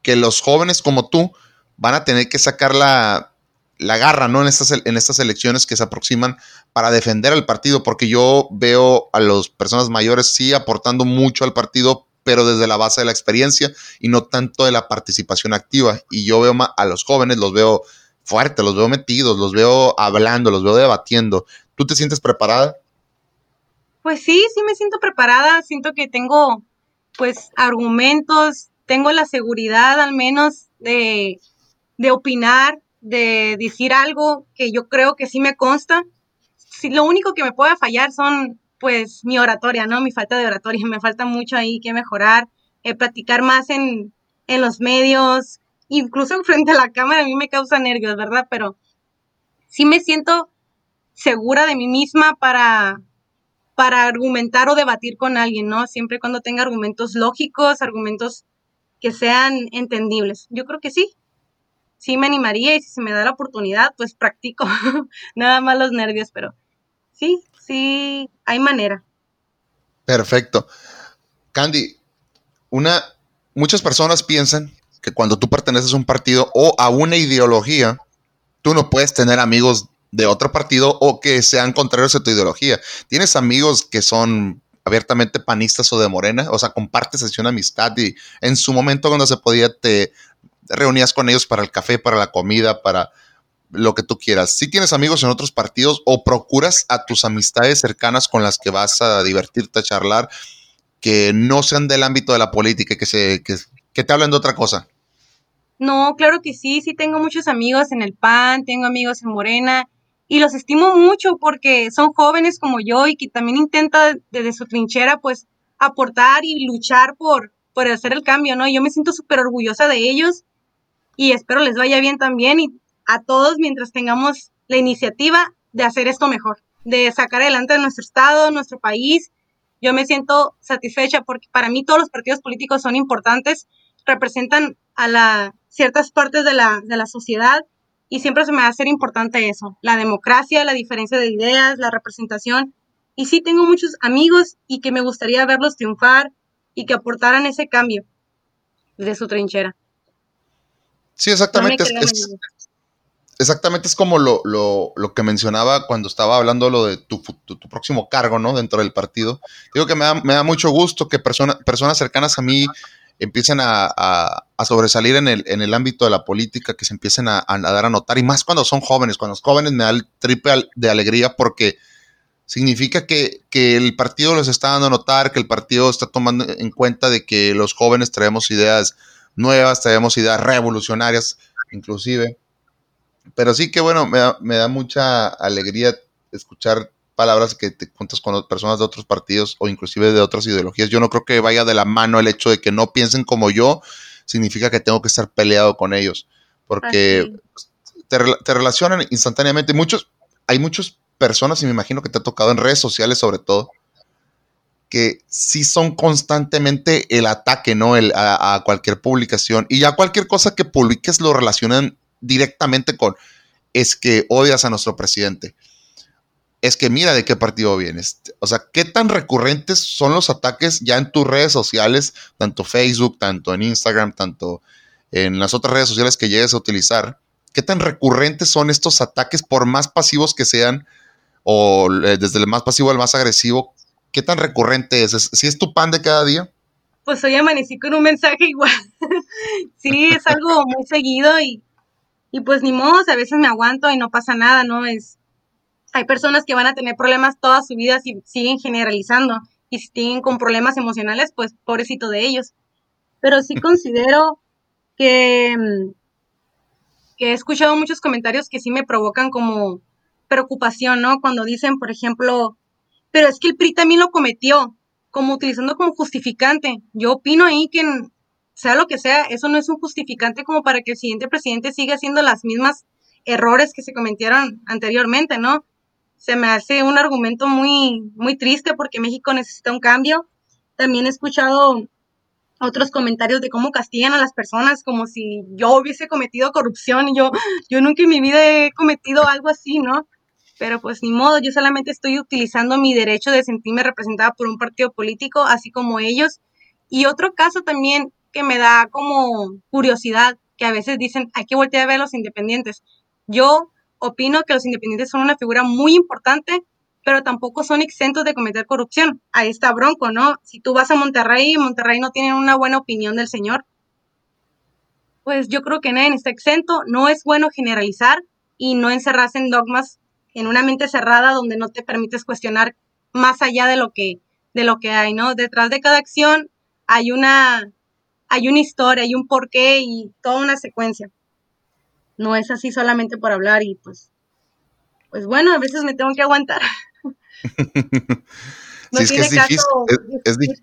que los jóvenes como tú van a tener que sacar la, la garra, ¿no? En estas, en estas elecciones que se aproximan para defender al partido, porque yo veo a las personas mayores sí aportando mucho al partido, pero desde la base de la experiencia y no tanto de la participación activa. Y yo veo a los jóvenes, los veo fuertes, los veo metidos, los veo hablando, los veo debatiendo. ¿Tú te sientes preparada?
Pues sí, sí me siento preparada, siento que tengo pues argumentos, tengo la seguridad al menos de, de opinar, de decir algo que yo creo que sí me consta. Si, lo único que me puede fallar son pues mi oratoria, ¿no? Mi falta de oratoria, me falta mucho ahí que mejorar, eh, practicar más en, en los medios, incluso frente a la cámara a mí me causa nervios, ¿verdad? Pero sí me siento segura de mí misma para, para argumentar o debatir con alguien, ¿no? Siempre cuando tenga argumentos lógicos, argumentos que sean entendibles. Yo creo que sí, sí me animaría y si se me da la oportunidad, pues practico. Nada más los nervios, pero sí, sí, hay manera.
Perfecto. Candy, una, muchas personas piensan que cuando tú perteneces a un partido o a una ideología, tú no puedes tener amigos de otro partido o que sean contrarios a tu ideología. Tienes amigos que son abiertamente panistas o de morena, o sea, compartes una amistad y en su momento cuando se podía te reunías con ellos para el café, para la comida, para lo que tú quieras. Si tienes amigos en otros partidos o procuras a tus amistades cercanas con las que vas a divertirte, a charlar, que no sean del ámbito de la política, que, se, que, te hablen de otra cosa.
No, claro que sí, sí tengo muchos amigos en el PAN, tengo amigos en Morena y los estimo mucho porque son jóvenes como yo y que también intentan desde su trinchera pues aportar y luchar por, por hacer el cambio, ¿no? Yo me siento súper orgullosa de ellos y espero les vaya bien también y a todos mientras tengamos la iniciativa de hacer esto mejor, de sacar adelante nuestro estado, nuestro país. Yo me siento satisfecha porque para mí todos los partidos políticos son importantes, representan a la, ciertas partes de la, de la sociedad y siempre se me va a hacer importante eso, la democracia, la diferencia de ideas, la representación. Y sí tengo muchos amigos y que me gustaría verlos triunfar y que aportaran ese cambio de su trinchera.
Sí, exactamente. es, exactamente es como lo, que mencionaba cuando estaba hablando lo de tu, próximo cargo, ¿no? Dentro del partido. Digo que me da, mucho gusto que personas cercanas a mí empiecen a, sobresalir en el, en el, ámbito de la política, que se empiecen a, dar a notar, y más cuando son jóvenes. Cuando los jóvenes me da el triple de alegría porque significa que, que, el partido los está dando a notar, que el partido está tomando en cuenta de que los jóvenes traemos ideas nuevas, traemos ideas revolucionarias, inclusive. Pero sí que bueno, me da, me da mucha alegría escuchar palabras que te cuentas con personas de otros partidos o inclusive de otras ideologías. Yo no creo que vaya de la mano el hecho de que no piensen como yo, significa que tengo que estar peleado con ellos, porque te, te, relacionan instantáneamente. Muchos, hay muchas personas, y me imagino que te ha tocado en redes sociales sobre todo, que sí son constantemente el ataque, ¿no? El, a, cualquier publicación. Y ya cualquier cosa que publiques lo relacionan directamente con, es que odias a nuestro presidente. Es que mira de qué partido vienes. O sea, ¿qué tan recurrentes son los ataques ya en tus redes sociales, tanto Facebook, tanto en Instagram, tanto en las otras redes sociales que llegues a utilizar? ¿Qué tan recurrentes son estos ataques, por más pasivos que sean, o eh, desde el más pasivo al más agresivo? ¿Qué tan recurrente es? ¿Si es tu pan de cada día?
Pues hoy amanecí con un mensaje igual. sí, es algo muy seguido y, y pues ni modo, a veces me aguanto y no pasa nada, ¿no? Es, hay personas que van a tener problemas toda su vida si siguen generalizando y si tienen con problemas emocionales, pues pobrecito de ellos. Pero sí considero que, que he escuchado muchos comentarios que sí me provocan como preocupación, ¿no? Cuando dicen, por ejemplo, pero es que el PRI también lo cometió, como utilizando como justificante. Yo opino ahí que sea lo que sea, eso no es un justificante como para que el siguiente presidente siga haciendo las mismas errores que se cometieron anteriormente, ¿no? Se me hace un argumento muy, muy triste porque México necesita un cambio. También he escuchado otros comentarios de cómo castigan a las personas como si yo hubiese cometido corrupción y yo, yo nunca en mi vida he cometido algo así, ¿no? pero pues ni modo, yo solamente estoy utilizando mi derecho de sentirme representada por un partido político, así como ellos. Y otro caso también que me da como curiosidad, que a veces dicen, hay que voltear a ver a los independientes. Yo opino que los independientes son una figura muy importante, pero tampoco son exentos de cometer corrupción. Ahí está Bronco, ¿no? Si tú vas a Monterrey, Monterrey no tiene una buena opinión del señor, pues yo creo que nadie está exento. No es bueno generalizar y no encerrarse en dogmas en una mente cerrada donde no te permites cuestionar más allá de lo que de lo que hay, ¿no? Detrás de cada acción hay una hay una historia, hay un porqué y toda una secuencia. No es así solamente por hablar y pues pues bueno, a veces me tengo que aguantar.
no es tiene que es caso difícil,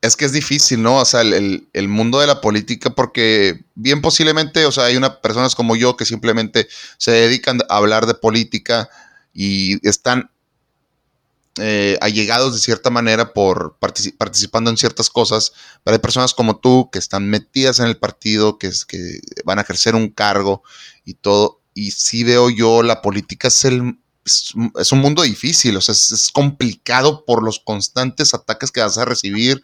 es, que es difícil, ¿no? O sea, el, el, mundo de la política, porque bien posiblemente, o sea, hay unas personas como yo que simplemente se dedican a hablar de política y están eh, allegados de cierta manera por participando en ciertas cosas, pero hay personas como tú que están metidas en el partido, que, van a ejercer un cargo y todo. Y sí veo yo, la política es, el, un mundo difícil, o sea, es, complicado por los constantes ataques que vas a recibir.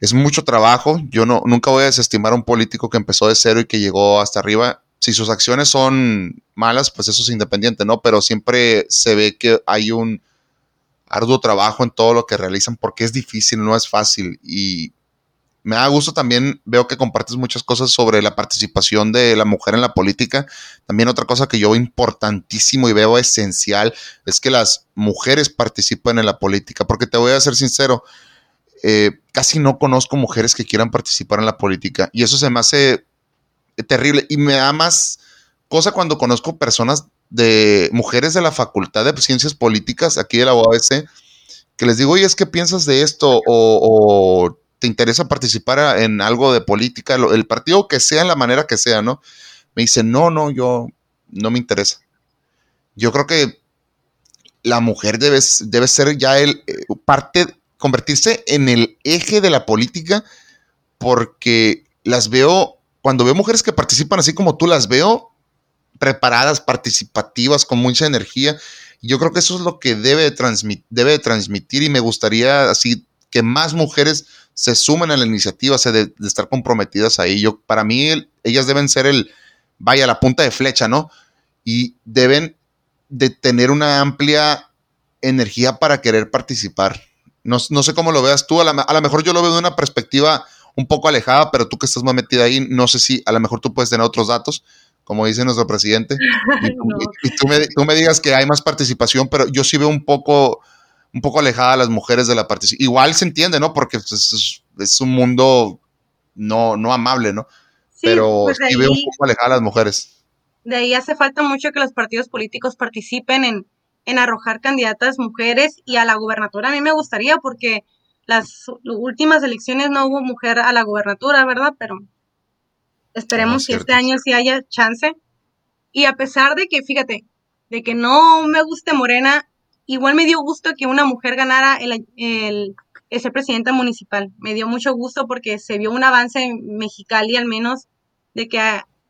Es mucho trabajo. Yo no, nunca voy a desestimar a un político que empezó de cero y que llegó hasta arriba. Si sus acciones son malas, pues eso es independiente, ¿no? Pero siempre se ve que hay un, arduo trabajo en todo lo que realizan porque es difícil, no es fácil. Y me da gusto también, veo que compartes muchas cosas sobre la participación de la mujer en la política. También otra cosa que yo veo importantísimo y veo esencial es que las mujeres participen en la política, porque te voy a ser sincero, eh, casi no conozco mujeres que quieran participar en la política y eso se me hace terrible y me da más cosa cuando conozco personas de mujeres de la Facultad de Ciencias Políticas aquí de la UABC, que les digo, oye, es que piensas de esto o, te interesa participar en algo de política, el partido que sea, en la manera que sea, ¿no? Me dice, no, no, yo no me interesa. Yo creo que la mujer debe, debe ser ya el eh, parte, convertirse en el eje de la política, porque las veo, cuando veo mujeres que participan así como tú las veo, preparadas, participativas, con mucha energía. Yo creo que eso es lo que debe de, debe transmitir y me gustaría así que más mujeres se sumen a la iniciativa, se de, estar comprometidas ahí. Yo, para mí, ellas deben ser el, vaya, la punta de flecha, ¿no? Y deben de tener una amplia energía para querer participar. No, sé cómo lo veas tú, a, a lo mejor yo lo veo de una perspectiva un poco alejada, pero tú que estás más metida ahí, no sé si a lo mejor tú puedes tener otros datos, como dice nuestro presidente, y, tú, me, digas que hay más participación, pero yo sí veo un poco, un poco alejada a las mujeres de la participación. Igual se entiende, ¿no? Porque pues, es, un mundo no, no amable, ¿no? pero pues sí veo un poco alejada a las mujeres.
De ahí hace falta mucho que los partidos políticos participen en, en arrojar candidatas mujeres y a la gubernatura. A mí me gustaría porque las últimas elecciones no hubo mujer a la gubernatura, ¿verdad? Pero Esperemos que este año sí haya chance. Y a pesar de que, fíjate, de que no me guste Morena, igual me dio gusto que una mujer ganara el, el, ser presidenta municipal. Me dio mucho gusto porque se vio un avance en Mexicali al menos de que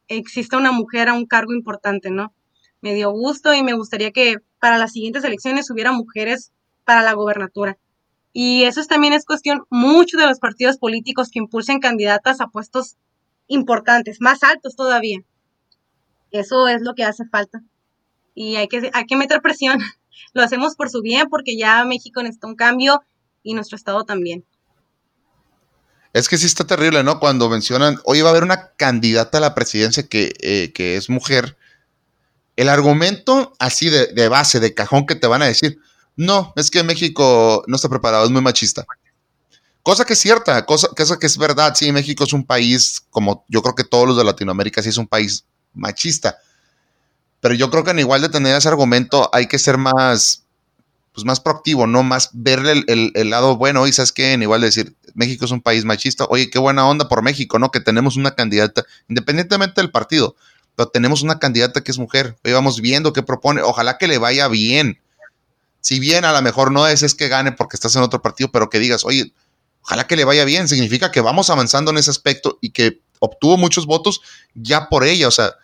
exista una mujer a un cargo importante, ¿no? Me dio gusto y me gustaría que para las siguientes elecciones hubiera mujeres para la gobernatura. Y eso también es cuestión mucho de los partidos políticos que impulsen candidatas a puestos importantes, más altos todavía. Eso es lo que hace falta. Y hay que, hay que meter presión. Lo hacemos por su bien porque ya México necesita un cambio y nuestro estado también.
Es que sí está terrible, ¿no? Cuando mencionan, hoy va a haber una candidata a la presidencia que, eh, que es mujer. El argumento así de, de, base, de cajón que te van a decir, no, es que México no está preparado, es muy machista. Cosa que es cierta, cosa, que es verdad. Sí, México es un país, como yo creo que todos los de Latinoamérica, sí es un país machista. Pero yo creo que en igual de tener ese argumento hay que ser más, pues más proactivo, ¿no? Más verle el, lado bueno. Y sabes que en igual de decir, México es un país machista. Oye, qué buena onda por México, ¿no? Que tenemos una candidata, independientemente del partido, pero tenemos una candidata que es mujer. Hoy vamos viendo qué propone. Ojalá que le vaya bien. Si bien a lo mejor no es, es que gane porque estás en otro partido, pero que digas, oye, ojalá que le vaya bien, significa que vamos avanzando en ese aspecto y que obtuvo muchos votos ya por ella, o sea,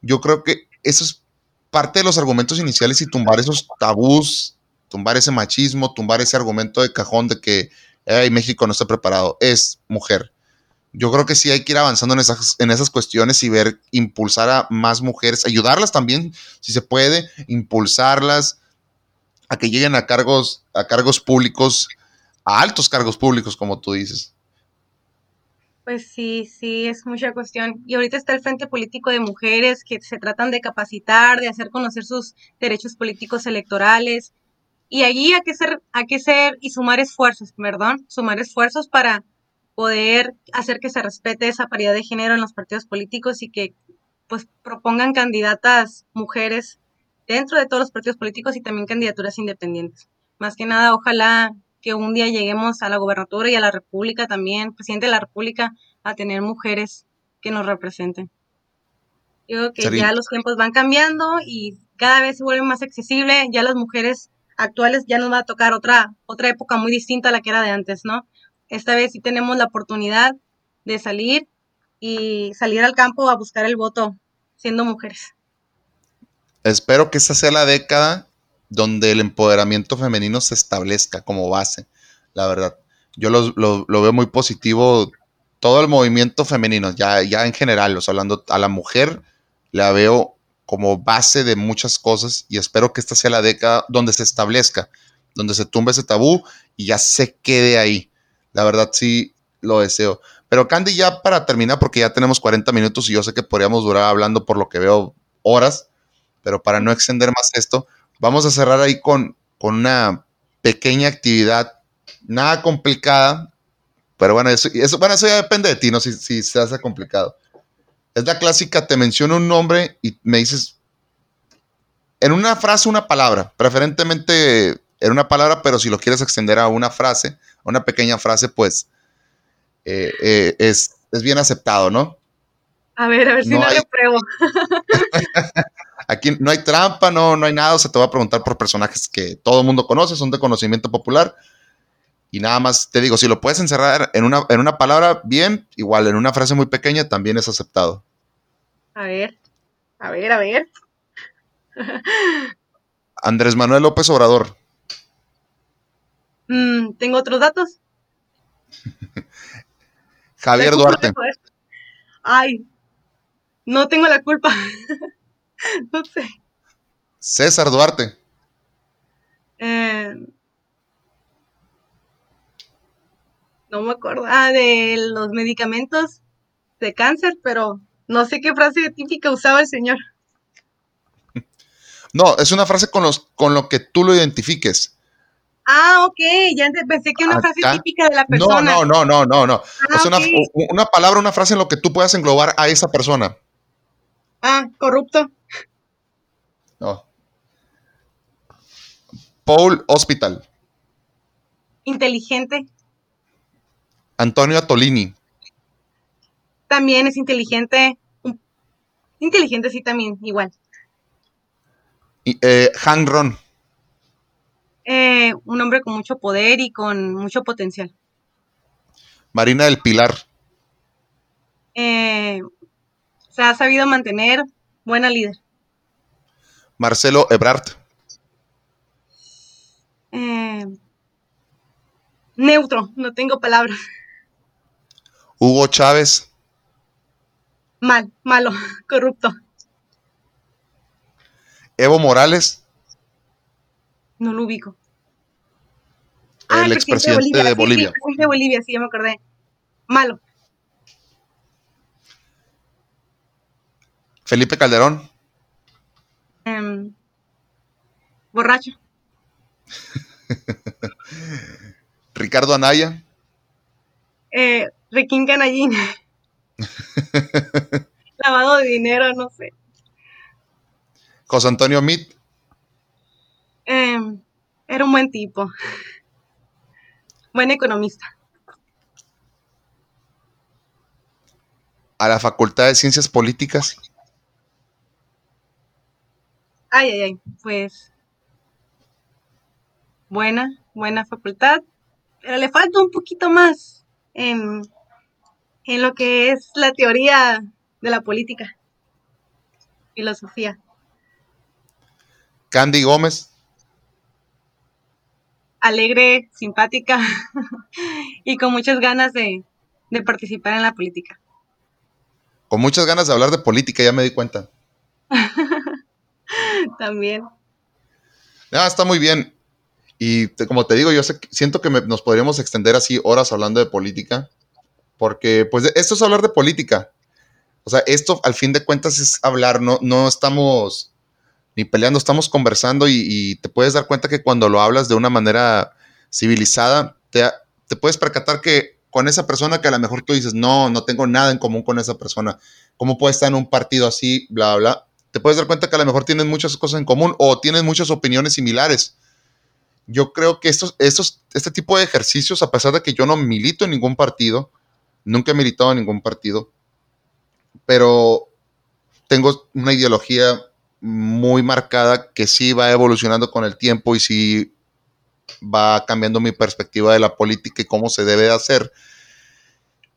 yo creo que eso es parte de los argumentos iniciales y tumbar esos tabús, tumbar ese machismo, tumbar ese argumento de cajón de que México no está preparado, es mujer. yo creo que sí hay que ir avanzando en esas, en esas cuestiones y ver, impulsar a más mujeres, ayudarlas también, si se puede, impulsarlas a que lleguen a cargos, a cargos públicos, a altos cargos públicos, como tú dices.
Pues sí, sí, es mucha cuestión. Y ahorita está el Frente Político de Mujeres que se tratan de capacitar, de hacer conocer sus derechos políticos electorales. Y allí hay que ser, hay que ser y sumar esfuerzos, perdón, sumar esfuerzos para poder hacer que se respete esa paridad de género en los partidos políticos y que pues propongan candidatas mujeres dentro de todos los partidos políticos y también candidaturas independientes. Más que nada, ojalá que un día lleguemos a la gobernatura y a la república también, presidente de la república, a tener mujeres que nos representen. Yo creo que ya los tiempos van cambiando y cada vez se vuelve más accesible, ya las mujeres actuales ya nos va a tocar otra, otra época muy distinta a la que era de antes, ¿no? Esta vez sí tenemos la oportunidad de salir y salir al campo a buscar el voto siendo mujeres.
Espero que esta sea la década donde el empoderamiento femenino se establezca como base, la verdad. Yo lo, veo muy positivo, todo el movimiento femenino, ya, ya en general, hablando a la mujer, la veo como base de muchas cosas y espero que esta sea la década donde se establezca, donde se tumbe ese tabú y ya se quede ahí. La verdad sí lo deseo. Pero Candy, ya para terminar, porque ya tenemos 40 minutos y yo sé que podríamos durar hablando por lo que veo horas, pero para no extender más esto, vamos a cerrar ahí con, con una pequeña actividad, nada complicada, pero bueno, eso, eso, bueno, eso ya depende de ti, no si, si se hace complicado. Es la clásica, te menciono un nombre y me dices en una frase una palabra, preferentemente en una palabra, pero si lo quieres extender a una frase, una pequeña frase, pues eh, eh, es, bien aceptado, ¿no?
A ver, a ver si no, lo pruebo.
Aquí no hay trampa, no, no hay nada, o sea, te voy a preguntar por personajes que todo el mundo conoce, son de conocimiento popular. Y nada más te digo, si lo puedes encerrar en una, en una palabra, bien, igual en una frase muy pequeña también es aceptado.
A ver, a ver, a ver.
Andrés Manuel López Obrador.
Mm, ¿Tengo otros datos?
Javier Duarte.
Ay, no tengo la culpa. no sé.
César Duarte.
Eh, no me acuerdo. Ah, de los medicamentos de cáncer, pero no sé qué frase típica usaba el señor.
No, es una frase con, los, con lo que tú lo identifiques.
Ah, ok, ya pensé que una frase típica de la persona.
No, no, no, no, no. Ah, es una, una, palabra, una frase en lo que tú puedas englobar a esa persona.
Ah, corrupto.
No. Paul Hospital.
Inteligente.
Antonio Atolini.
También es inteligente. Inteligente, sí, también, igual.
Y, eh, Han Ron.
Eh, un hombre con mucho poder y con mucho potencial.
Marina del Pilar.
Eh, se ha sabido mantener buena líder.
Marcelo Ebrard.
Eh, neutro, no tengo palabras.
Hugo Chávez.
Mal, malo, corrupto.
Evo Morales.
No lo ubico.
El ah, expresidente de Bolivia.
De Bolivia. Sí, de Bolivia, sí, ya me acordé. Malo.
Felipe Calderón.
Em, borracho.
Ricardo Anaya.
Eh, Requín Canallín. Lavado de dinero, no sé.
José Antonio Mit.
Em, era un buen tipo. Buen economista.
A la Facultad de Ciencias Políticas.
Ay, ay, ay. Pues. Buena, buena facultad. Pero le falta un poquito más en, en lo que es la teoría de la política. Filosofía.
Candy Gómez.
Alegre, simpática y con muchas ganas de, de participar en la política.
Con muchas ganas de hablar de política, ya me di cuenta.
También.
Ah, está muy bien. Y como te digo, yo siento que nos podríamos extender así horas hablando de política, porque pues esto es hablar de política. O sea, esto al fin de cuentas es hablar, no, no estamos ni peleando, estamos conversando y, te puedes dar cuenta que cuando lo hablas de una manera civilizada, te, te puedes percatar que con esa persona que a lo mejor tú dices, no, no tengo nada en común con esa persona, ¿cómo puede estar en un partido así, bla, bla? Te puedes dar cuenta que a lo mejor tienen muchas cosas en común o tienen muchas opiniones similares. Yo creo que estos, estos, este tipo de ejercicios, a pesar de que yo no milito en ningún partido, nunca he militado en ningún partido, pero tengo una ideología muy marcada que sí va evolucionando con el tiempo y sí va cambiando mi perspectiva de la política y cómo se debe de hacer.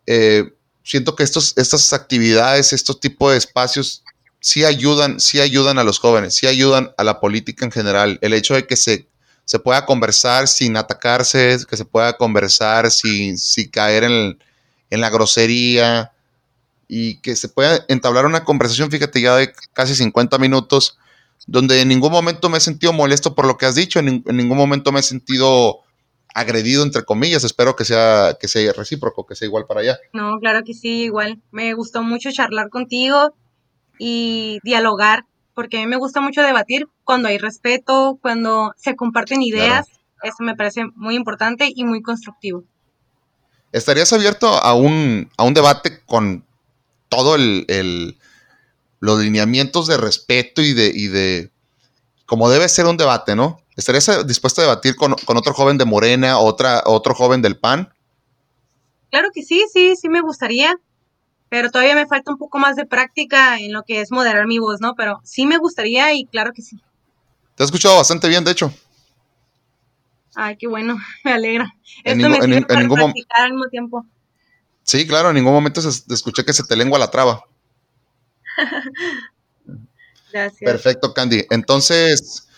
Eh, siento que estos, estas actividades, estos tipos de espacios, sí ayudan, sí ayudan a los jóvenes, sí ayudan a la política en general. El hecho de que se, se pueda conversar sin atacarse, que se pueda conversar sin, sin caer en, en la grosería, y que se pueda entablar una conversación, fíjate, ya de casi 50 minutos, donde en ningún momento me he sentido molesto por lo que has dicho, en, ningún momento me he sentido agredido, entre comillas. Espero que sea, que sea recíproco, que sea igual para allá.
No, claro que sí, igual. Me gustó mucho charlar contigo y dialogar, porque a mí me gusta mucho debatir cuando hay respeto, cuando se comparten ideas. Eso me parece muy importante y muy constructivo.
¿Estarías abierto a un, a un debate con todo el, los lineamientos de respeto y de, y de, como debe ser un debate, ¿no? ¿Estarías dispuesto a debatir con, otro joven de Morena, otra, otro joven del PAN?
Claro que sí, sí, sí me gustaría, pero todavía me falta un poco más de práctica en lo que es moderar mi voz, ¿no? Pero sí me gustaría y claro que sí.
Te he escuchado bastante bien, de hecho.
Ay, qué bueno, me alegra. Esto me sirve para practicar al mismo tiempo.
Sí, claro, en ningún momento se, escuché que se te lengua la traba.
Gracias.
Perfecto, Candy. Entonces,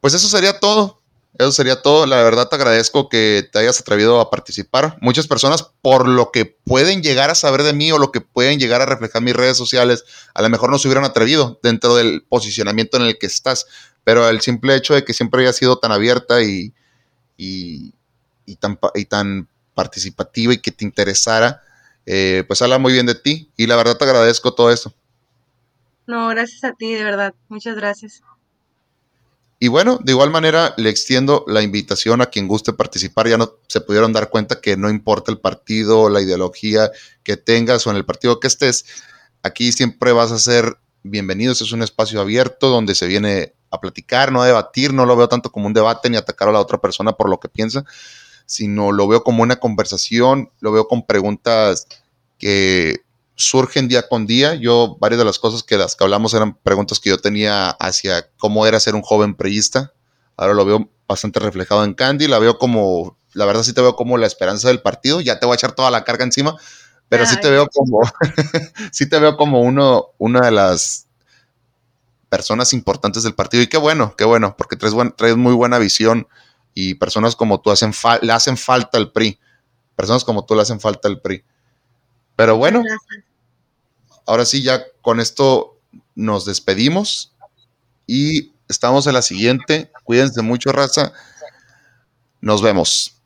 pues eso sería todo. Eso sería todo. La verdad te agradezco que te hayas atrevido a participar. Muchas personas, por lo que pueden llegar a saber de mí o lo que pueden llegar a reflejar mis redes sociales, a lo mejor no se hubieran atrevido dentro del posicionamiento en el que estás. Pero el simple hecho de que siempre hayas sido tan abierta y, y, tan, y tan participativa y que te interesara, eh, pues habla muy bien de ti y la verdad te agradezco todo esto.
No, gracias a ti, de verdad, muchas gracias.
Y bueno, de igual manera le extiendo la invitación a quien guste participar. Ya no se pudieron dar cuenta que no importa el partido, la ideología que tengas o en el partido que estés, aquí siempre vas a ser bienvenido. Este es un espacio abierto donde se viene a platicar, no a debatir. No lo veo tanto como un debate ni atacar a la otra persona por lo que piensa, sino lo veo como una conversación, lo veo con preguntas que surgen día con día. Yo, varias de las cosas que las que hablamos eran preguntas que yo tenía hacia cómo era ser un joven preísta. Ahora lo veo bastante reflejado en Candy, la veo como, la verdad sí te veo como la esperanza del partido, ya te voy a echar toda la carga encima, pero sí te veo como, sí te veo como uno, una de las personas importantes del partido y qué bueno, qué bueno, porque traes, traes muy buena visión y personas como tú hacen le hacen falta al PRI. Personas como tú le hacen falta al PRI. Pero bueno, ahora sí, ya con esto nos despedimos y estamos en la siguiente. Cuídense mucho, raza. Nos vemos.